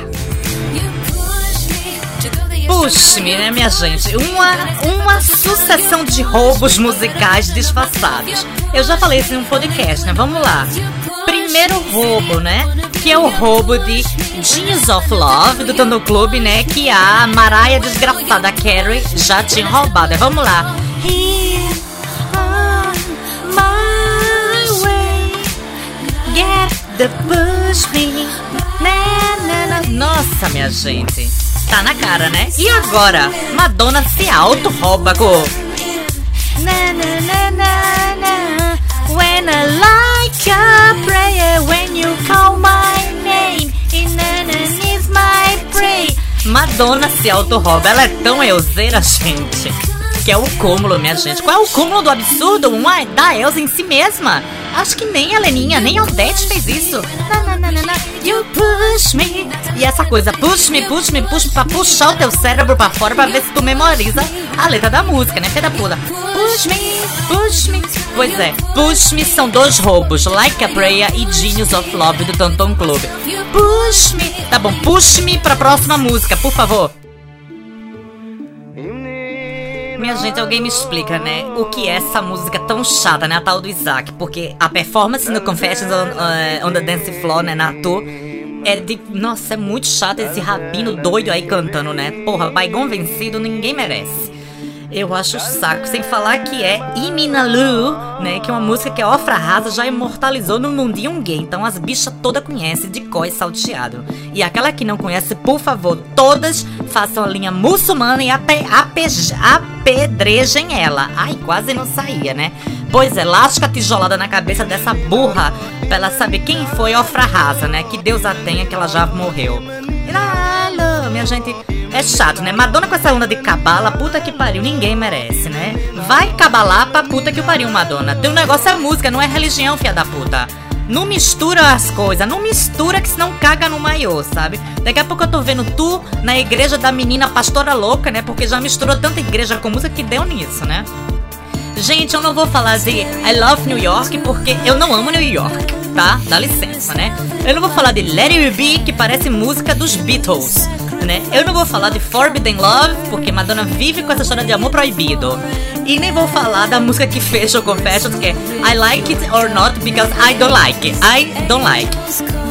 [SPEAKER 1] Push-me, né, minha gente? Uma, uma sucessão de roubos musicais disfarçados. Eu já falei isso em um podcast, né? Vamos lá. Primeiro roubo, né? Que é o roubo de Jeans of Love do Tando Club, né? Que a Maraia desgraçada Carrie já tinha roubado. Vamos lá. Nossa, minha gente. Tá na cara, né? E agora? Madonna se auto-rouba na. When I like a prayer, when you call my Madonna se auto-rouba. Ela é tão euseira, gente. Que é o cúmulo, minha gente. Qual é o cúmulo do absurdo? Uma é da Elsa em si mesma. Acho que nem a Leninha, nem a Odete fez isso. You push me. E essa coisa, push me, push me, push pra puxar o teu cérebro pra fora pra ver se tu memoriza a letra da música, né, filha da puta? Push me, push me. Pois é, push me são dois roubos, Like a Prayer e Genius of Love do Tonton Club. Push me. Tá bom, push me pra próxima música, por favor. Minha gente, alguém me explica, né? O que é essa música tão chata, né? A tal do Isaac. Porque a performance no Confessions on, uh, on the Dance Floor, né? Na tour, é de. Nossa, é muito chato esse rabino doido aí cantando, né? Porra, Baigon vencido ninguém merece. Eu acho saco. Sem falar que é Iminalu, né? Que é uma música que a Ofra Rasa já imortalizou no mundinho gay. Então as bichas todas conhecem de có e salteado. E aquela que não conhece, por favor, todas façam a linha muçulmana e ape, ape, apedrejem ela. Ai, quase não saía, né? Pois é, lasca a tijolada na cabeça dessa burra pra ela saber quem foi Ofra Rasa, né? Que Deus a tenha, que ela já morreu. Minha gente, é chato, né? Madonna com essa onda de cabala, puta que pariu, ninguém merece, né? Vai cabalar pra puta que pariu, Madonna. Teu negócio é música, não é religião, fia da puta. Não mistura as coisas, não mistura que senão caga no maiô, sabe? Daqui a pouco eu tô vendo tu na igreja da menina pastora louca, né? Porque já misturou tanta igreja com música que deu nisso, né? Gente, eu não vou falar de I Love New York porque eu não amo New York, tá? Dá licença, né? Eu não vou falar de Let It Be, que parece música dos Beatles, né? Eu não vou falar de Forbidden Love, porque Madonna vive com essa história de amor proibido. E nem vou falar da música que fecha o Confessions, que é I like it or not because I don't like. I don't like.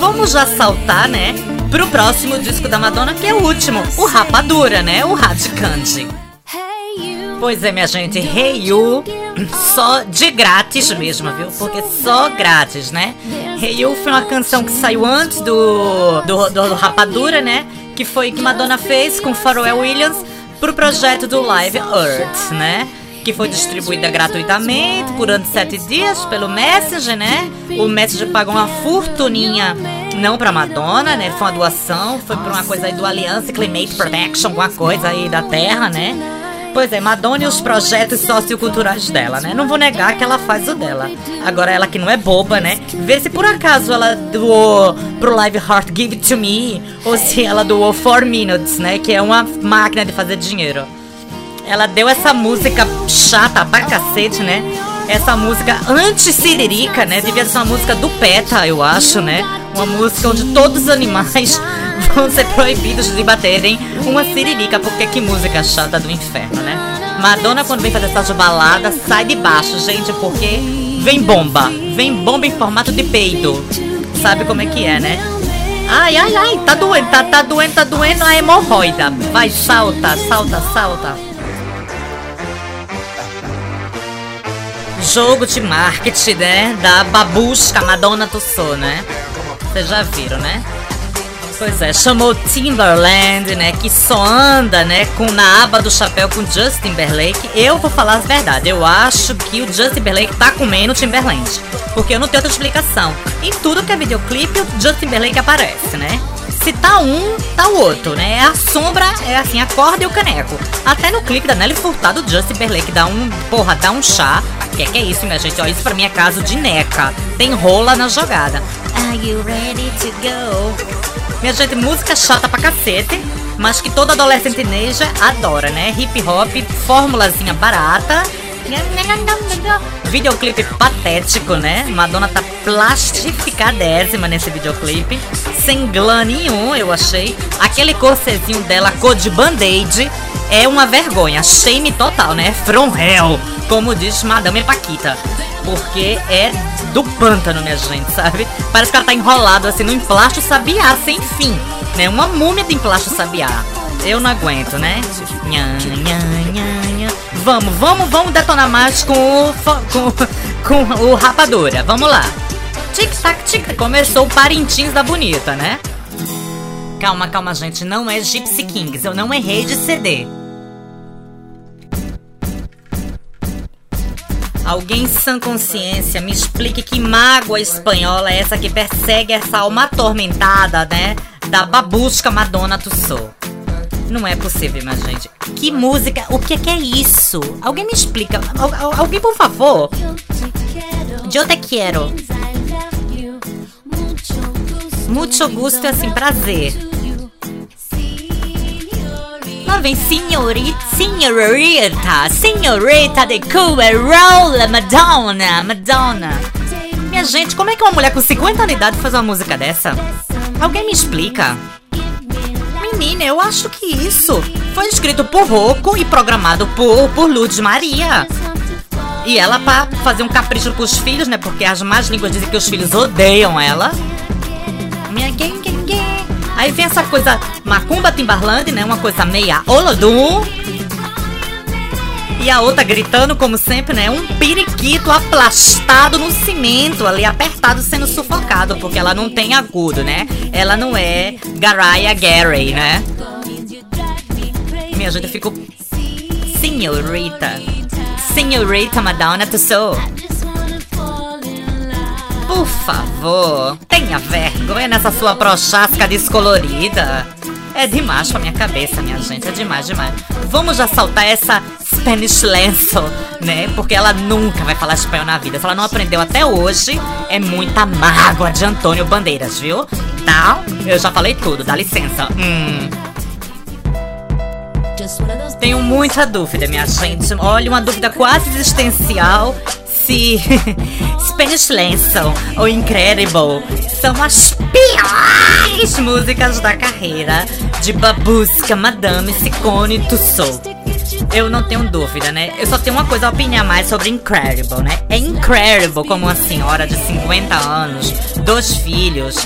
[SPEAKER 1] Vamos já saltar, né? Pro próximo disco da Madonna, que é o último, o Rapadura, né? O Radicante. Pois é, minha gente, Hey You, só de grátis mesmo, viu? Porque só grátis, né? Hey You foi uma canção que saiu antes do, do, do Rapadura, né? Que foi que Madonna fez com Pharrell Williams pro projeto do Live Earth, né? Que foi distribuída gratuitamente durante sete dias pelo Messenger, né? O Messenger pagou uma fortuninha não pra Madonna, né? Foi uma doação, foi por uma coisa aí do Aliança Climate Protection, alguma coisa aí da Terra, né? Pois é, Madonna e os projetos socioculturais dela, né? Não vou negar que ela faz o dela. Agora, ela que não é boba, né? Vê se por acaso ela doou pro Live Heart Give It To Me ou se ela doou 4 Minutes, né? Que é uma máquina de fazer dinheiro. Ela deu essa música chata pra cacete, né? Essa música anti-siririca, né? Devia ser uma música do PETA, eu acho, né? Uma música onde todos os animais vão ser proibidos de baterem uma siririca, porque que música chata do inferno, né? Madonna, quando vem fazer essas baladas, sai de baixo, gente, porque vem bomba. Vem bomba em formato de peito. Sabe como é que é, né? Ai, ai, ai, tá doendo, tá, tá doendo, tá doendo a hemorroida. Vai, salta, salta, salta. Jogo de marketing, né? Da babusca Madonna Tussauds, né? Vocês já viram, né? Pois é, chamou Timberland, né? Que só anda, né? Com na aba do chapéu com Justin Timberlake. Eu vou falar a verdade. Eu acho que o Justin Timberlake tá comendo o Timberland. Porque eu não tenho outra explicação. Em tudo que é videoclipe, o Justin Timberlake aparece, né? Se tá um, tá o outro, né? É a sombra, é assim, a corda e o caneco. Até no clipe da Nelly Furtado, o Justin Timberlake dá um, porra, dá um chá. Que é que é isso, minha gente? Ó, isso pra mim é caso de neca. Tem rola na jogada. Are you ready to go? Minha gente, música chata pra cacete, mas que todo adolescente teenager adora, né? Hip hop, formulazinha barata. Videoclipe patético, né? Madonna tá plastificadésima nesse videoclipe. Sem glam nenhum, eu achei. Aquele corsezinho dela, cor de band-aid, é uma vergonha. Shame total, né? From hell, como diz Madame Paquita porque é do pântano, minha gente, sabe? Parece que ela tá enrolada assim no emplasto sabiá sem fim, né? Uma múmia de emplasto sabiá. Eu não aguento, né? Nha, nha, nha. Vamos, vamos, vamos detonar mais com o, com, com o rapadura. Vamos lá. Tic-tac, tic. Começou o Parintins da Bonita, né? Calma, calma, gente. Não é Gypsy Kings. Eu não errei de CD. Alguém sã consciência me explique que mágoa espanhola é essa que persegue essa alma atormentada, né? Da babusca Madonna Tussauds. Não é possível, minha gente. Que música? O que é, que é isso? Alguém me explica. Al alguém, por favor. Eu te quero. Muito gosto, assim, prazer. Lá vem senhorita, senhorita, senhorita de cool roll, Madonna, Madonna. Minha gente, como é que uma mulher com 50 anos de idade faz uma música dessa? Alguém me explica? Eu acho que isso foi escrito por Rocco e programado por, por Lourdes Maria. E ela pra fazer um capricho pros filhos, né? Porque as más línguas dizem que os filhos odeiam ela. Minha quem, quem, quem. Aí vem essa coisa macumba Timbaland, né? Uma coisa meia olodum. E a outra gritando, como sempre, né? Um periquito aplastado no cimento, ali apertado, sendo sufocado, porque ela não tem agudo, né? Ela não é Garaya Gary, né? Minha gente, eu fico. Senhorita. Senhorita Madonna Tussauds. Por favor, tenha vergonha nessa sua prochasca descolorida. É demais pra minha cabeça, minha gente, é demais, demais. Vamos já saltar essa Spanish Lenço, né? Porque ela nunca vai falar espanhol na vida. Se ela não aprendeu até hoje, é muita mágoa de Antônio Bandeiras, viu? Tá? Eu já falei tudo, dá licença. Hum. Tenho muita dúvida, minha gente. Olha, uma dúvida quase existencial se Spanish Lanson ou Incredible são as piores músicas da carreira de Babuska, Madame Sicone Tussauds. eu não tenho dúvida, né? Eu só tenho uma coisa a opinar mais sobre Incredible, né? É incredible como uma senhora de 50 anos, dois filhos,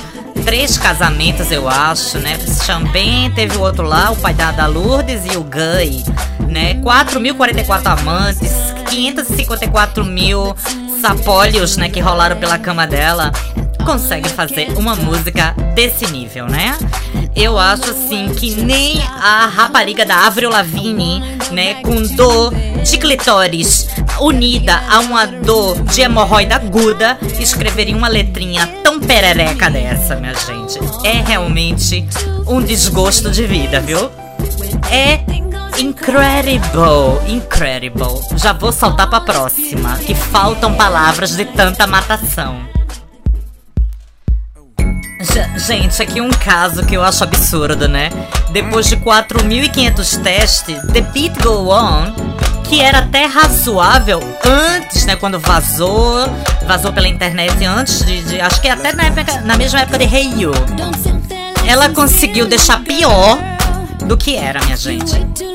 [SPEAKER 1] três casamentos, eu acho, né? Também teve o outro lá, o pai da, da Lourdes e o Guy, né? 4.044 amantes, 554 mil sapólios, né, que rolaram pela cama dela, consegue fazer uma música desse nível, né? Eu acho assim que nem a rapariga da Avril Lavigne, né, com dor de clitóris unida a uma dor de hemorroida aguda, escreveria uma letrinha tão perereca dessa, minha gente. É realmente um desgosto de vida, viu? É Incredible, incredible. Já vou saltar pra próxima, que faltam palavras de tanta matação. Gente, aqui um caso que eu acho absurdo, né? Depois de 4.500 testes, The Beat Go On, que era até razoável antes, né? Quando vazou, vazou pela internet antes de, de acho que até na, época, na mesma época de Hey You. Ela conseguiu deixar pior do que era, minha gente.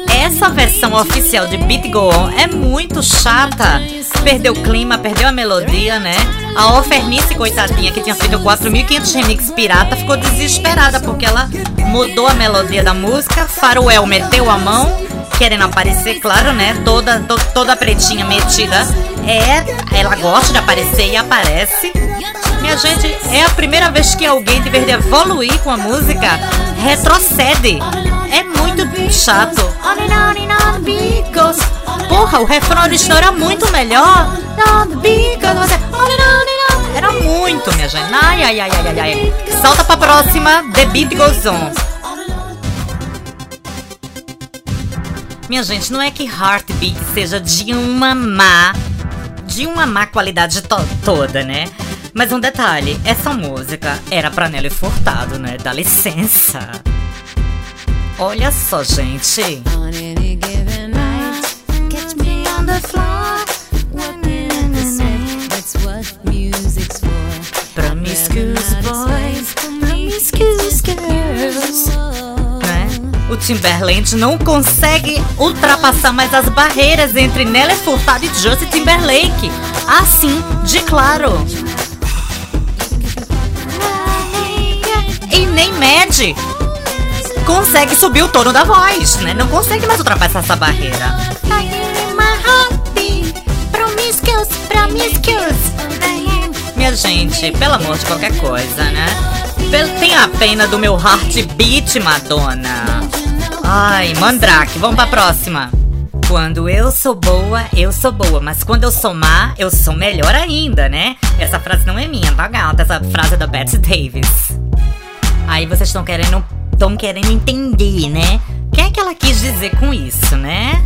[SPEAKER 1] Essa versão oficial de Beat Go On é muito chata. Perdeu o clima, perdeu a melodia, né? A Ofernice, coitadinha, que tinha feito 4.500 remix pirata, ficou desesperada porque ela mudou a melodia da música. Faruel meteu a mão, querendo aparecer, claro, né? Toda, to, toda pretinha metida. É, ela gosta de aparecer e aparece. Minha gente, é a primeira vez que alguém, de vez de evoluir com a música, retrocede. É muito chato. Porra, o refrão original era muito melhor. Era muito, minha gente. Ai, ai, ai, ai, ai. Salta pra próxima. The Beat Goes On. Minha gente, não é que Heartbeat seja de uma má, de uma má qualidade to toda, né? Mas um detalhe, essa música era pra Nelly Furtado, né? Dá licença. Olha só, gente. Né? O Timberland não consegue ultrapassar mais as barreiras entre Nelly Furtado e Justin Timberlake. Assim, de claro. E nem mede consegue subir o tono da voz, né? Não consegue mais ultrapassar essa barreira. Minha gente, pelo amor de qualquer coisa, né? Tenha a pena do meu heartbeat, Madonna. Ai, Mandrake, vamos pra próxima. Quando eu sou boa, eu sou boa, mas quando eu sou má, eu sou melhor ainda, né? Essa frase não é minha, tá gata? Essa frase é da Bette Davis. Aí vocês estão querendo estão querendo entender, né? O que é que ela quis dizer com isso, né?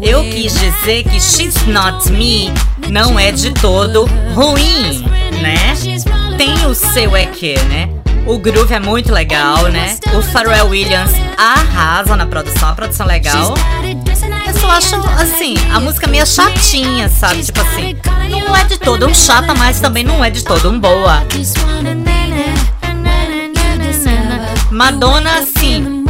[SPEAKER 1] Eu quis dizer que She's Not Me não é de todo ruim, né? Tem o seu é que, né? O groove é muito legal, né? O Pharrell Williams arrasa na produção, a produção é legal. Eu só acho, assim, a música meio chatinha, sabe? Tipo assim, não é de todo um chata, mas também não é de todo um boa. Madonna, assim,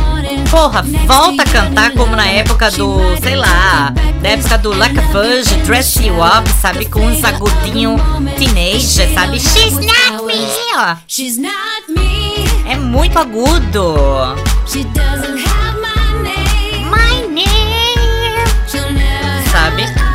[SPEAKER 1] porra, volta a cantar como na época do, sei lá, da época do Like a Fudge, Dress You Up, sabe? Com uns agudinhos teenager, sabe? She's not me, ó. She's not me. É muito agudo. She doesn't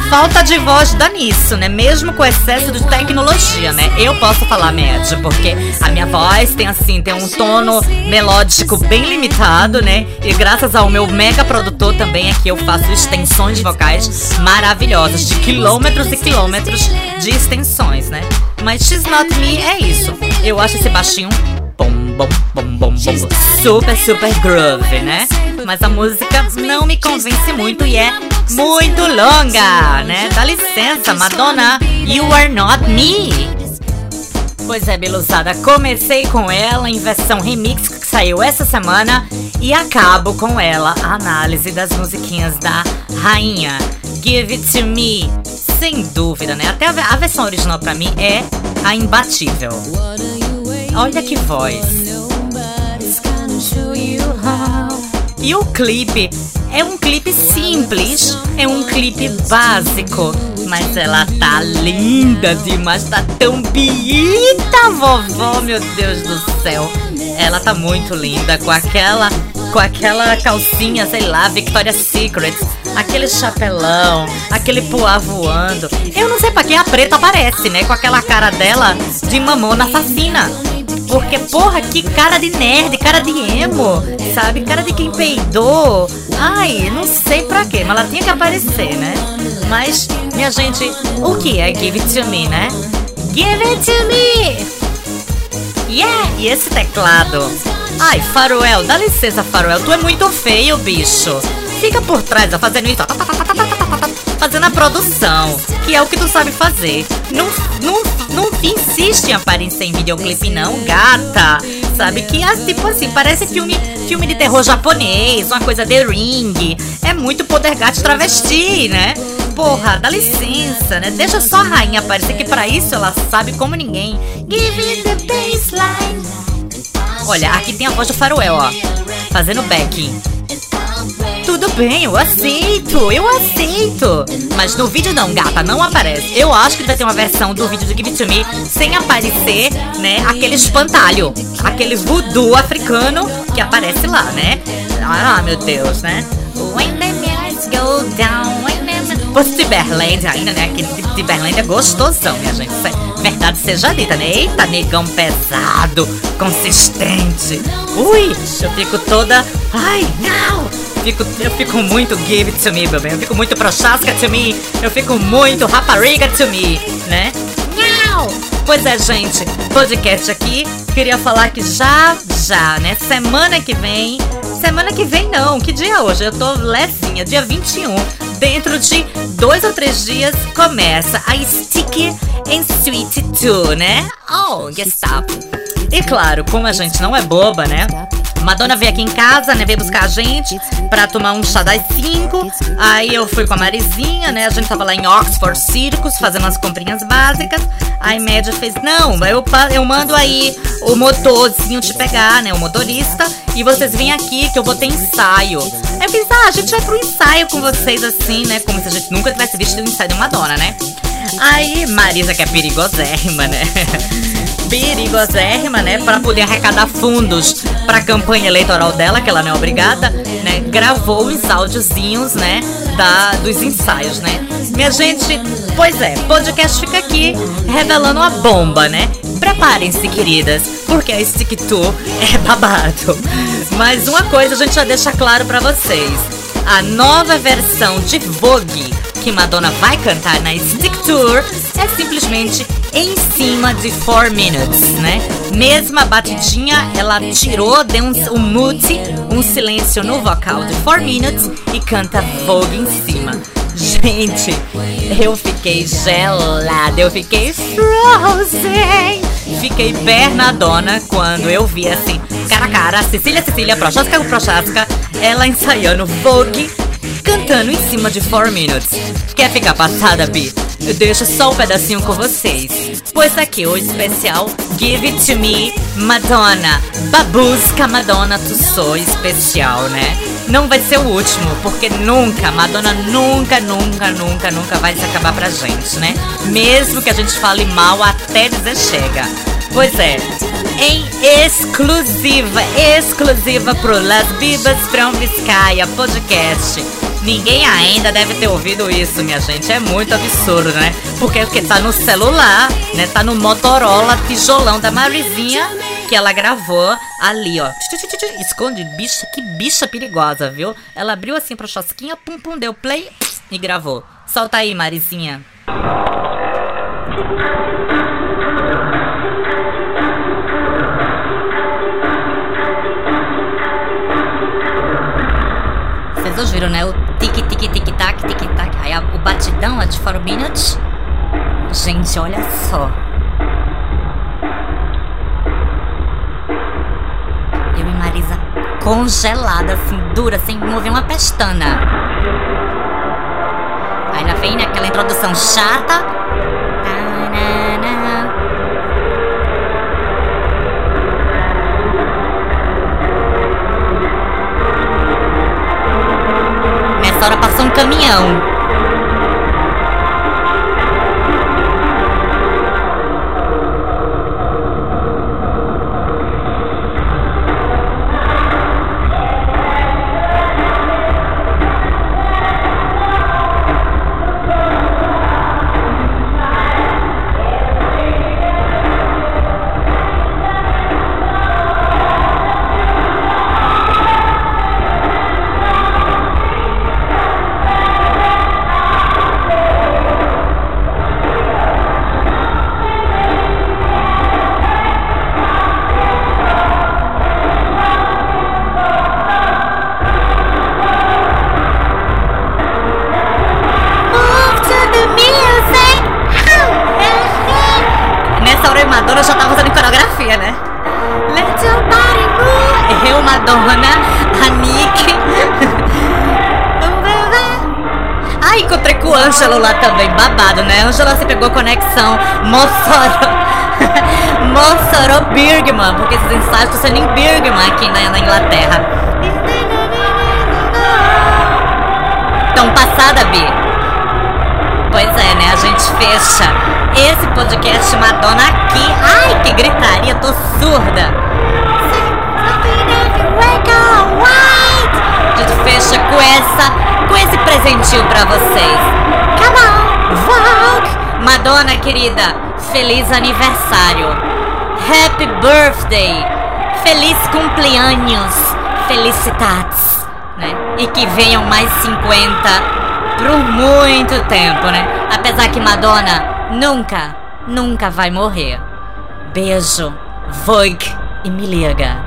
[SPEAKER 1] falta de voz dá nisso, né? Mesmo com excesso de tecnologia, né? Eu posso falar médio, porque a minha voz tem assim, tem um tono melódico bem limitado, né? E graças ao meu mega produtor também aqui eu faço extensões vocais maravilhosas, de quilômetros e quilômetros de extensões, né? Mas She's Not Me é isso. Eu acho esse baixinho bom, bom, bom, bom, super, super groove, né? Mas a música não me convence muito e é muito longa, né? Dá licença, Madonna, You Are Not Me. Pois é, Beluzada, comecei com ela em versão remix que saiu essa semana e acabo com ela a análise das musiquinhas da rainha. Give It To Me, sem dúvida, né? Até a versão original pra mim é a imbatível. Olha que voz. E o clipe é um clipe simples, é um clipe básico, mas ela tá linda demais, tá tão bonita, vovó, meu Deus do céu. Ela tá muito linda com aquela com aquela calcinha, sei lá, Victoria's Secret, aquele chapelão, aquele poá voando. Eu não sei pra que a preta aparece, né? Com aquela cara dela de mamona assassina. Porque, porra, que cara de nerd, cara de emo, sabe? Cara de quem peidou. Ai, não sei pra quê, mas ela tinha que aparecer, né? Mas, minha gente, o que é Give It To Me, né? Give It To Me! Yeah! E esse teclado? Ai, Faroel, dá licença, Faroel, tu é muito feio, bicho. Fica por trás, fazendo isso, fazendo a produção, que é o que tu sabe fazer. Não, não, não insiste em aparecer em videoclipe, não, gata. Sabe que é tipo assim, parece filme, filme de terror japonês, uma coisa de ring. É muito poder gato travesti, né? Porra, dá licença, né? Deixa só a rainha aparecer, que para isso ela sabe como ninguém. Give the baseline. Olha, aqui tem a voz do Faroel, ó. Fazendo backing. Tudo bem, eu aceito, eu aceito. Mas no vídeo não, gata, não aparece. Eu acho que vai ter uma versão do vídeo do Give It To Me sem aparecer, né, aquele espantalho. Aquele voodoo africano que aparece lá, né? Ah, meu Deus, né? When the go down, when the... Fosse Tiberland ainda, né? Aquele Tiberland é gostosão, minha gente. É verdade seja dita, né? Eita, negão pesado, consistente. Ui, eu fico toda... Ai, não! Fico, eu fico muito give to me, meu bem. Eu fico muito prochasca to me. Eu fico muito rapariga to me, né? Não! Pois é, gente, podcast aqui. Queria falar que já, já, né? Semana que vem. Semana que vem não, que dia é hoje? Eu tô levinha, dia 21. Dentro de dois ou três dias começa a Sticky and Sweet 2, né? Oh, Gestapo. E claro, como a gente não é boba, né? Madonna veio aqui em casa, né? Veio buscar a gente pra tomar um chá das 5. Aí eu fui com a Marizinha, né? A gente tava lá em Oxford Circus fazendo as comprinhas básicas. Aí Média fez: Não, eu, eu mando aí o motorzinho te pegar, né? O motorista. E vocês vêm aqui que eu vou ter ensaio. Aí eu fiz: Ah, a gente vai pro ensaio com vocês assim, né? Como se a gente nunca tivesse visto o ensaio de Madonna, né? Aí Marisa, que é perigosérrima, né? perigosérrima, né? Para poder arrecadar fundos para a campanha eleitoral dela, que ela não é obrigada, né? Gravou os áudiozinhos, né? Da, dos ensaios, né? Minha gente, pois é, podcast fica aqui revelando a bomba, né? Preparem-se, queridas, porque a Stick é babado. Mas uma coisa a gente já deixa claro para vocês. A nova versão de Vogue que Madonna vai cantar na Stick Tour é simplesmente em cima de 4 Minutes, né? Mesma batidinha, ela tirou, deu um, um mute, um silêncio no vocal de 4 Minutes e canta Vogue em cima. Gente, eu fiquei gelada, eu fiquei frozen. Fiquei bernadona quando eu vi assim, cara a cara, Cecília, Cecília, Prochasca, Prochasca, ela ensaiando Vogue cantando em cima de 4 Minutes. Quer ficar passada, Bi? Eu deixo só um pedacinho com vocês. Pois aqui o especial Give It To Me Madonna. Babusca Madonna, tu sou especial, né? Não vai ser o último, porque nunca, Madonna nunca, nunca, nunca, nunca vai se acabar pra gente, né? Mesmo que a gente fale mal até dizer chega. Pois é, em exclusiva, exclusiva pro Las Bibas from Vizcaya podcast. Ninguém ainda deve ter ouvido isso, minha gente. É muito absurdo, né? Porque, porque tá no celular, né? Tá no Motorola tijolão da Marizinha que ela gravou ali, ó. Esconde, bicha, que bicha perigosa, viu? Ela abriu assim pra chosquinha, pum pum, deu play e gravou. Solta aí, Marizinha. Vocês viram, né? O tic tic tic tac tic tac. Aí a, o batidão é de 4 minutes. Gente, olha só. Eu e Marisa congelada, assim, dura, sem mover uma pestana. Aí na vem aquela introdução chata. Caminhão. Mossoró. Mossoró Birgman, porque esses ensaios estão sendo em Birgman aqui na, na Inglaterra. Tão passada, Bi. Pois é, né? A gente fecha esse podcast Madonna aqui. Ai, que gritaria, tô surda. A gente fecha com essa, com esse presentinho pra vocês. Come on, Vogue. Madonna, querida, feliz aniversário. Happy birthday. Feliz cumpleaños. Felicidades, né? E que venham mais 50 por muito tempo, né? Apesar que Madonna nunca, nunca vai morrer. Beijo, Vogue e me liga.